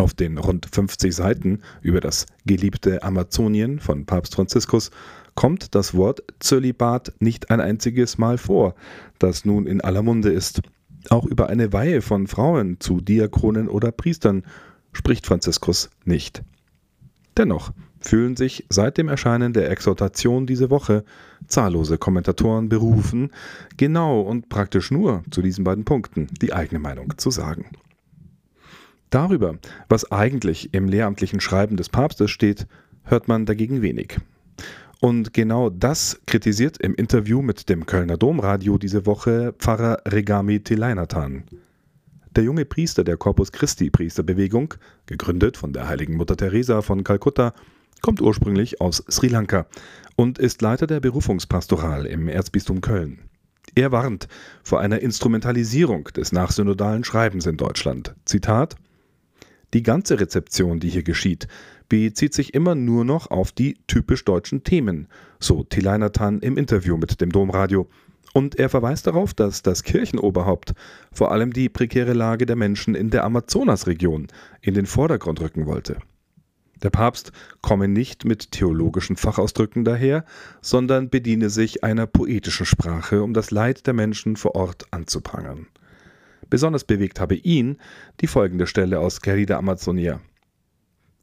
Auf den rund 50 Seiten über das geliebte Amazonien von Papst Franziskus kommt das Wort Zölibat nicht ein einziges Mal vor, das nun in aller Munde ist. Auch über eine Weihe von Frauen zu Diakonen oder Priestern spricht Franziskus nicht. Dennoch fühlen sich seit dem Erscheinen der Exhortation diese Woche zahllose Kommentatoren berufen, genau und praktisch nur zu diesen beiden Punkten die eigene Meinung zu sagen. Darüber, was eigentlich im lehramtlichen Schreiben des Papstes steht, hört man dagegen wenig. Und genau das kritisiert im Interview mit dem Kölner Domradio diese Woche Pfarrer Regami Tileinatan. Der junge Priester der Corpus Christi Priesterbewegung, gegründet von der heiligen Mutter Teresa von Kalkutta, kommt ursprünglich aus Sri Lanka und ist Leiter der Berufungspastoral im Erzbistum Köln. Er warnt vor einer Instrumentalisierung des nachsynodalen Schreibens in Deutschland. Zitat Die ganze Rezeption, die hier geschieht, bezieht sich immer nur noch auf die typisch deutschen Themen, so Tileinatan im Interview mit dem Domradio. Und er verweist darauf, dass das Kirchenoberhaupt vor allem die prekäre Lage der Menschen in der Amazonasregion in den Vordergrund rücken wollte. Der Papst komme nicht mit theologischen Fachausdrücken daher, sondern bediene sich einer poetischen Sprache, um das Leid der Menschen vor Ort anzuprangern. Besonders bewegt habe ihn die folgende Stelle aus Querida Amazonia.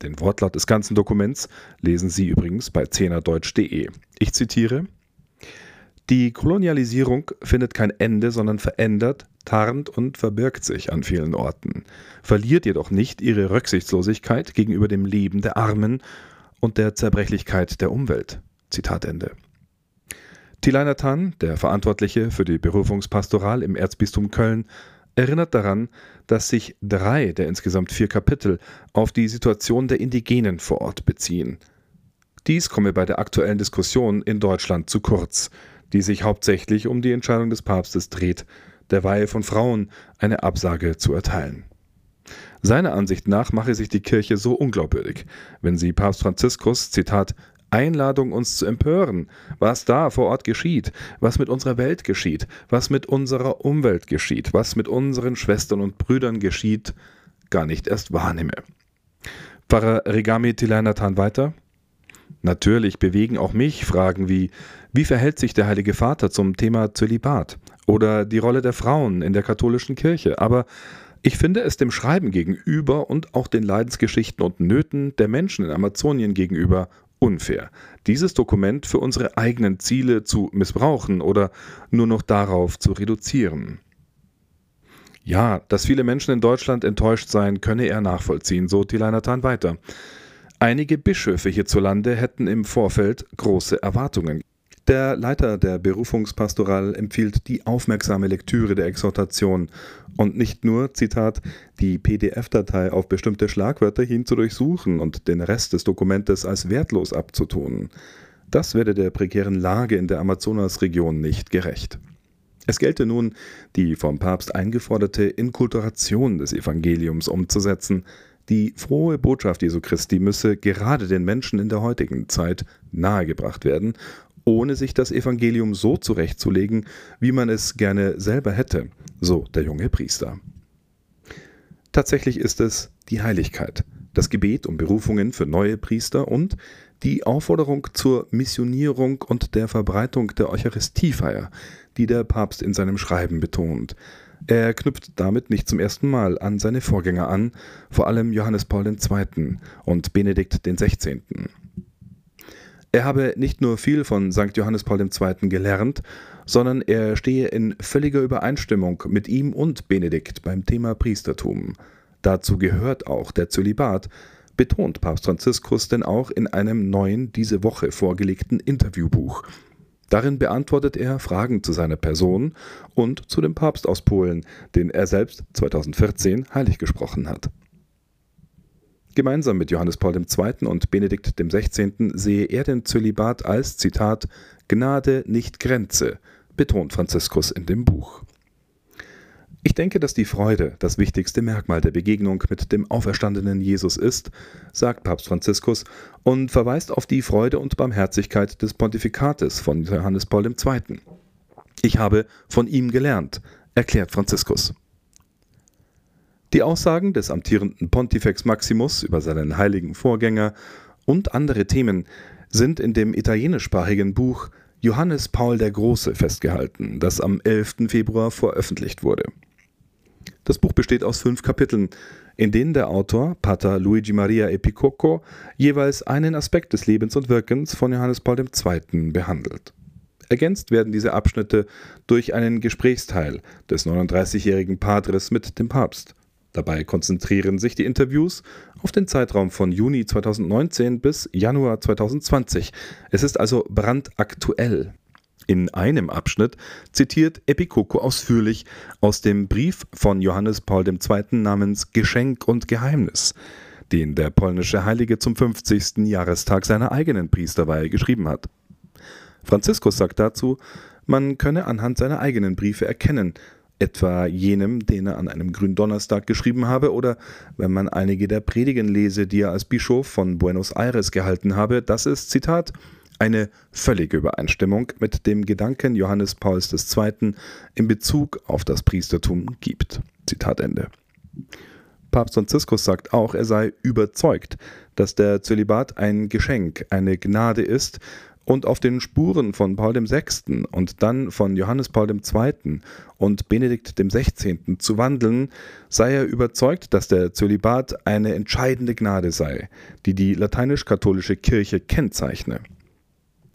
Den Wortlaut des ganzen Dokuments lesen Sie übrigens bei zehnerdeutsch.de. Ich zitiere die Kolonialisierung findet kein Ende, sondern verändert, tarnt und verbirgt sich an vielen Orten, verliert jedoch nicht ihre Rücksichtslosigkeit gegenüber dem Leben der Armen und der Zerbrechlichkeit der Umwelt. Zitat Ende. Tilainer Tan, der Verantwortliche für die Berufungspastoral im Erzbistum Köln, erinnert daran, dass sich drei der insgesamt vier Kapitel auf die Situation der Indigenen vor Ort beziehen. Dies komme bei der aktuellen Diskussion in Deutschland zu kurz die sich hauptsächlich um die Entscheidung des Papstes dreht, der Weihe von Frauen eine Absage zu erteilen. Seiner Ansicht nach mache sich die Kirche so unglaubwürdig, wenn sie Papst Franziskus, Zitat, Einladung, uns zu empören, was da vor Ort geschieht, was mit unserer Welt geschieht, was mit unserer Umwelt geschieht, was mit unseren Schwestern und Brüdern geschieht, gar nicht erst wahrnehme. Pfarrer Regami Tilanathan weiter. Natürlich bewegen auch mich Fragen wie, wie verhält sich der Heilige Vater zum Thema Zölibat oder die Rolle der Frauen in der katholischen Kirche, aber ich finde es dem Schreiben gegenüber und auch den Leidensgeschichten und Nöten der Menschen in Amazonien gegenüber unfair, dieses Dokument für unsere eigenen Ziele zu missbrauchen oder nur noch darauf zu reduzieren. Ja, dass viele Menschen in Deutschland enttäuscht seien, könne er nachvollziehen, so Tilanatan weiter. Einige Bischöfe hierzulande hätten im Vorfeld große Erwartungen. Der Leiter der Berufungspastoral empfiehlt die aufmerksame Lektüre der Exhortation und nicht nur, Zitat, die PDF-Datei auf bestimmte Schlagwörter hin zu durchsuchen und den Rest des Dokumentes als wertlos abzutun. Das werde der prekären Lage in der Amazonasregion nicht gerecht. Es gelte nun, die vom Papst eingeforderte Inkulturation des Evangeliums umzusetzen, die frohe Botschaft Jesu Christi müsse gerade den Menschen in der heutigen Zeit nahegebracht werden, ohne sich das Evangelium so zurechtzulegen, wie man es gerne selber hätte, so der junge Priester. Tatsächlich ist es die Heiligkeit, das Gebet um Berufungen für neue Priester und die Aufforderung zur Missionierung und der Verbreitung der Eucharistiefeier, die der Papst in seinem Schreiben betont, er knüpft damit nicht zum ersten Mal an seine Vorgänger an, vor allem Johannes Paul II. und Benedikt XVI. Er habe nicht nur viel von St. Johannes Paul II. gelernt, sondern er stehe in völliger Übereinstimmung mit ihm und Benedikt beim Thema Priestertum. Dazu gehört auch der Zölibat, betont Papst Franziskus denn auch in einem neuen diese Woche vorgelegten Interviewbuch, Darin beantwortet er Fragen zu seiner Person und zu dem Papst aus Polen, den er selbst 2014 heilig gesprochen hat. Gemeinsam mit Johannes Paul II. und Benedikt XVI. sehe er den Zölibat als, Zitat, Gnade nicht Grenze, betont Franziskus in dem Buch. Ich denke, dass die Freude das wichtigste Merkmal der Begegnung mit dem auferstandenen Jesus ist, sagt Papst Franziskus und verweist auf die Freude und Barmherzigkeit des Pontifikates von Johannes Paul II. Ich habe von ihm gelernt, erklärt Franziskus. Die Aussagen des amtierenden Pontifex Maximus über seinen heiligen Vorgänger und andere Themen sind in dem italienischsprachigen Buch Johannes Paul der Große festgehalten, das am 11. Februar veröffentlicht wurde. Das Buch besteht aus fünf Kapiteln, in denen der Autor, Pater Luigi Maria Epicocco, jeweils einen Aspekt des Lebens und Wirkens von Johannes Paul II. behandelt. Ergänzt werden diese Abschnitte durch einen Gesprächsteil des 39-jährigen Padres mit dem Papst. Dabei konzentrieren sich die Interviews auf den Zeitraum von Juni 2019 bis Januar 2020. Es ist also brandaktuell. In einem Abschnitt zitiert Epikoko ausführlich aus dem Brief von Johannes Paul II. namens Geschenk und Geheimnis, den der polnische Heilige zum 50. Jahrestag seiner eigenen Priesterweihe geschrieben hat. Franziskus sagt dazu, man könne anhand seiner eigenen Briefe erkennen, etwa jenem, den er an einem Gründonnerstag geschrieben habe, oder wenn man einige der Predigen lese, die er als Bischof von Buenos Aires gehalten habe, dass es, Zitat, eine völlige Übereinstimmung mit dem Gedanken Johannes Pauls II. in Bezug auf das Priestertum gibt. Zitat Ende. Papst Franziskus sagt auch, er sei überzeugt, dass der Zölibat ein Geschenk, eine Gnade ist und auf den Spuren von Paul VI. und dann von Johannes Paul II. und Benedikt XVI. zu wandeln, sei er überzeugt, dass der Zölibat eine entscheidende Gnade sei, die die lateinisch-katholische Kirche kennzeichne.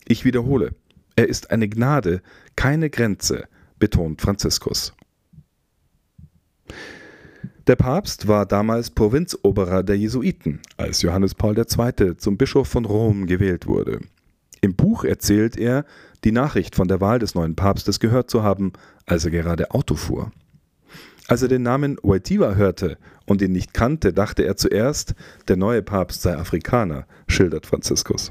Ich wiederhole, er ist eine Gnade, keine Grenze, betont Franziskus. Der Papst war damals Provinzoberer der Jesuiten, als Johannes Paul II. zum Bischof von Rom gewählt wurde. Im Buch erzählt er, die Nachricht von der Wahl des neuen Papstes gehört zu haben, als er gerade Auto fuhr. Als er den Namen Wojtyła hörte und ihn nicht kannte, dachte er zuerst, der neue Papst sei Afrikaner, schildert Franziskus.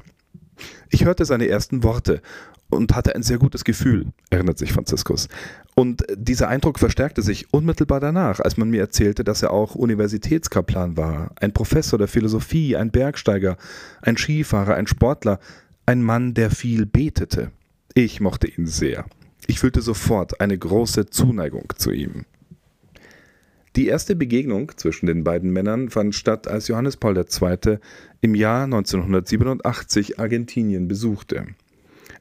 Ich hörte seine ersten Worte und hatte ein sehr gutes Gefühl, erinnert sich Franziskus. Und dieser Eindruck verstärkte sich unmittelbar danach, als man mir erzählte, dass er auch Universitätskaplan war, ein Professor der Philosophie, ein Bergsteiger, ein Skifahrer, ein Sportler, ein Mann, der viel betete. Ich mochte ihn sehr. Ich fühlte sofort eine große Zuneigung zu ihm. Die erste Begegnung zwischen den beiden Männern fand statt, als Johannes Paul II. im Jahr 1987 Argentinien besuchte.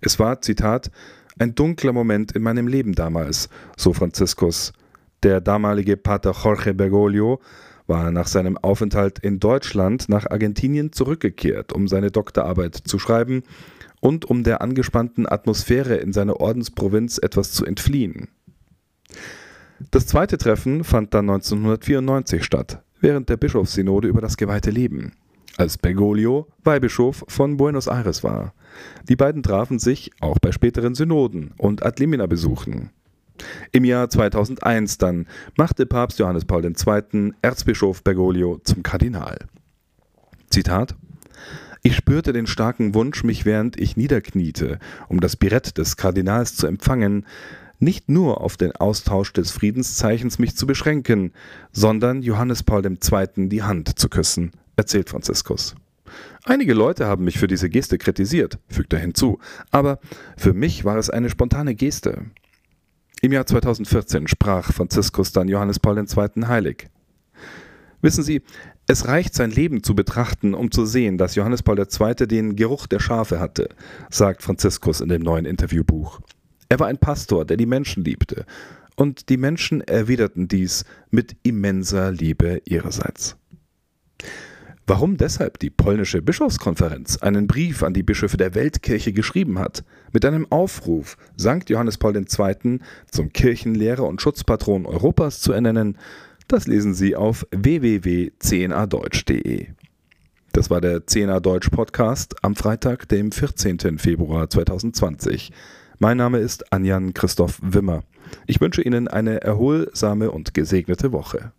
Es war, Zitat, ein dunkler Moment in meinem Leben damals, so Franziskus. Der damalige Pater Jorge Bergoglio war nach seinem Aufenthalt in Deutschland nach Argentinien zurückgekehrt, um seine Doktorarbeit zu schreiben und um der angespannten Atmosphäre in seiner Ordensprovinz etwas zu entfliehen. Das zweite Treffen fand dann 1994 statt, während der Bischofssynode über das geweihte Leben, als Bergoglio Weihbischof von Buenos Aires war. Die beiden trafen sich auch bei späteren Synoden und Ad limina Besuchen. Im Jahr 2001 dann machte Papst Johannes Paul II. Erzbischof Bergoglio zum Kardinal. Zitat ich spürte den starken Wunsch, mich während ich niederkniete, um das Birett des Kardinals zu empfangen, nicht nur auf den Austausch des Friedenszeichens mich zu beschränken, sondern Johannes Paul II. die Hand zu küssen, erzählt Franziskus. Einige Leute haben mich für diese Geste kritisiert, fügt er hinzu, aber für mich war es eine spontane Geste. Im Jahr 2014 sprach Franziskus dann Johannes Paul II. heilig. Wissen Sie, es reicht sein Leben zu betrachten, um zu sehen, dass Johannes Paul II. den Geruch der Schafe hatte, sagt Franziskus in dem neuen Interviewbuch. Er war ein Pastor, der die Menschen liebte, und die Menschen erwiderten dies mit immenser Liebe ihrerseits. Warum deshalb die polnische Bischofskonferenz einen Brief an die Bischöfe der Weltkirche geschrieben hat, mit einem Aufruf, St. Johannes Paul II. zum Kirchenlehrer und Schutzpatron Europas zu ernennen, das lesen Sie auf www.cnadeutsch.de. Das war der CNA Deutsch Podcast am Freitag, dem 14. Februar 2020. Mein Name ist Anjan Christoph Wimmer. Ich wünsche Ihnen eine erholsame und gesegnete Woche.